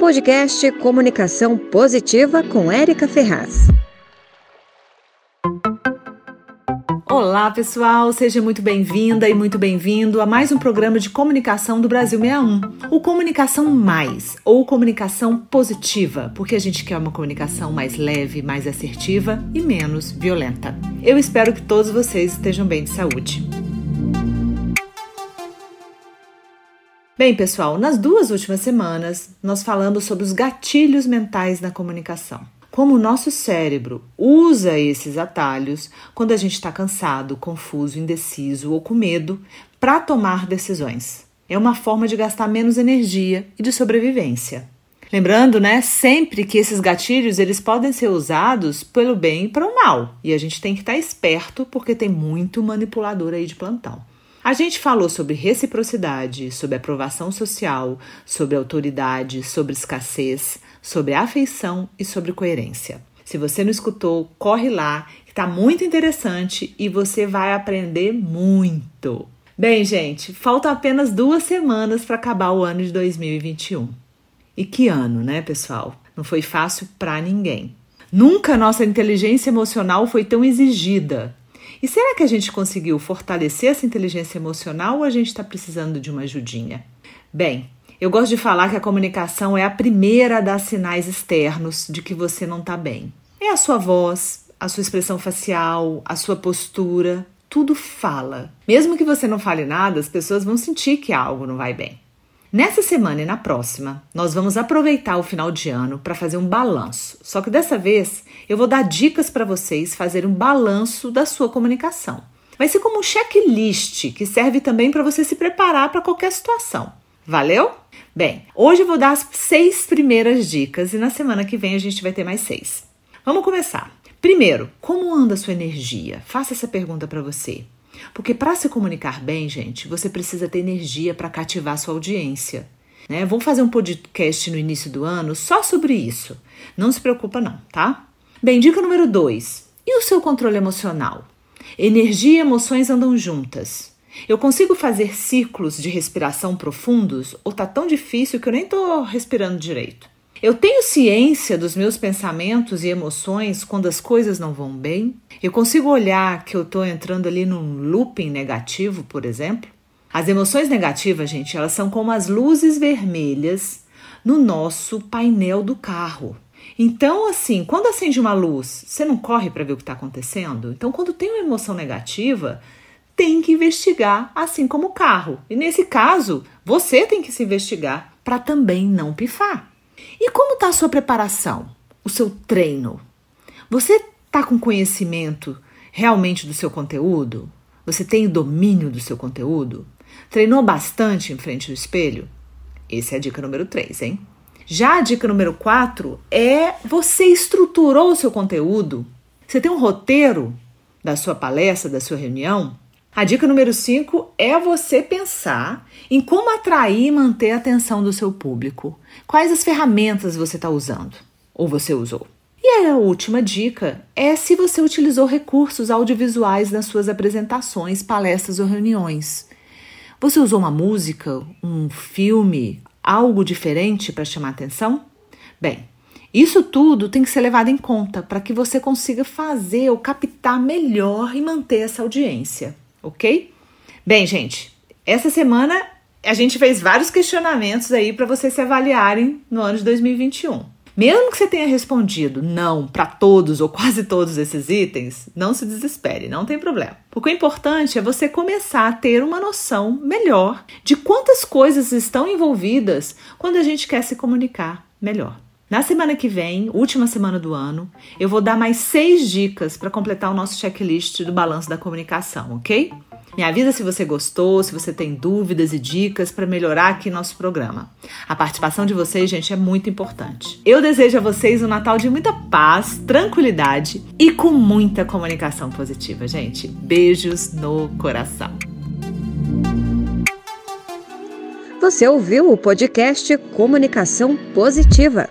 Podcast Comunicação Positiva com Érica Ferraz. Olá, pessoal, seja muito bem-vinda e muito bem-vindo a mais um programa de comunicação do Brasil 61. O Comunicação Mais, ou Comunicação Positiva, porque a gente quer uma comunicação mais leve, mais assertiva e menos violenta. Eu espero que todos vocês estejam bem de saúde. Bem, pessoal, nas duas últimas semanas nós falamos sobre os gatilhos mentais na comunicação. Como o nosso cérebro usa esses atalhos quando a gente está cansado, confuso, indeciso ou com medo para tomar decisões. É uma forma de gastar menos energia e de sobrevivência. Lembrando, né, sempre que esses gatilhos eles podem ser usados pelo bem e para o mal. E a gente tem que estar tá esperto porque tem muito manipulador aí de plantão. A gente falou sobre reciprocidade, sobre aprovação social, sobre autoridade, sobre escassez, sobre afeição e sobre coerência. Se você não escutou, corre lá, que está muito interessante e você vai aprender muito. Bem, gente, faltam apenas duas semanas para acabar o ano de 2021. E que ano, né, pessoal? Não foi fácil para ninguém. Nunca nossa inteligência emocional foi tão exigida e será que a gente conseguiu fortalecer essa inteligência emocional ou a gente está precisando de uma ajudinha? Bem, eu gosto de falar que a comunicação é a primeira a dar sinais externos de que você não está bem. É a sua voz, a sua expressão facial, a sua postura, tudo fala. Mesmo que você não fale nada, as pessoas vão sentir que algo não vai bem. Nessa semana e na próxima, nós vamos aproveitar o final de ano para fazer um balanço. Só que dessa vez eu vou dar dicas para vocês fazerem um balanço da sua comunicação. Vai ser como um checklist que serve também para você se preparar para qualquer situação. Valeu? Bem, hoje eu vou dar as seis primeiras dicas e na semana que vem a gente vai ter mais seis. Vamos começar. Primeiro, como anda a sua energia? Faça essa pergunta para você. Porque para se comunicar bem, gente, você precisa ter energia para cativar sua audiência. Né? Vamos fazer um podcast no início do ano só sobre isso. Não se preocupa não, tá? Bem, dica número 2. E o seu controle emocional? Energia e emoções andam juntas. Eu consigo fazer ciclos de respiração profundos ou tá tão difícil que eu nem tô respirando direito? Eu tenho ciência dos meus pensamentos e emoções quando as coisas não vão bem? Eu consigo olhar que eu estou entrando ali num looping negativo, por exemplo? As emoções negativas, gente, elas são como as luzes vermelhas no nosso painel do carro. Então, assim, quando acende uma luz, você não corre para ver o que está acontecendo? Então, quando tem uma emoção negativa, tem que investigar, assim como o carro. E nesse caso, você tem que se investigar para também não pifar. E como está a sua preparação, o seu treino? Você está com conhecimento realmente do seu conteúdo? Você tem domínio do seu conteúdo? Treinou bastante em frente ao espelho? Essa é a dica número 3, hein? Já a dica número 4 é você estruturou o seu conteúdo? Você tem um roteiro da sua palestra, da sua reunião? A dica número 5 é você pensar em como atrair e manter a atenção do seu público. Quais as ferramentas você está usando ou você usou? E a última dica é se você utilizou recursos audiovisuais nas suas apresentações, palestras ou reuniões. Você usou uma música, um filme, algo diferente para chamar atenção? Bem, isso tudo tem que ser levado em conta para que você consiga fazer ou captar melhor e manter essa audiência ok? Bem, gente, essa semana a gente fez vários questionamentos aí para vocês se avaliarem no ano de 2021. Mesmo que você tenha respondido não para todos ou quase todos esses itens, não se desespere, não tem problema. Porque o importante é você começar a ter uma noção melhor de quantas coisas estão envolvidas quando a gente quer se comunicar melhor. Na semana que vem, última semana do ano, eu vou dar mais seis dicas para completar o nosso checklist do balanço da comunicação, ok? Me avisa se você gostou, se você tem dúvidas e dicas para melhorar aqui nosso programa. A participação de vocês, gente, é muito importante. Eu desejo a vocês um Natal de muita paz, tranquilidade e com muita comunicação positiva, gente. Beijos no coração. Você ouviu o podcast Comunicação Positiva.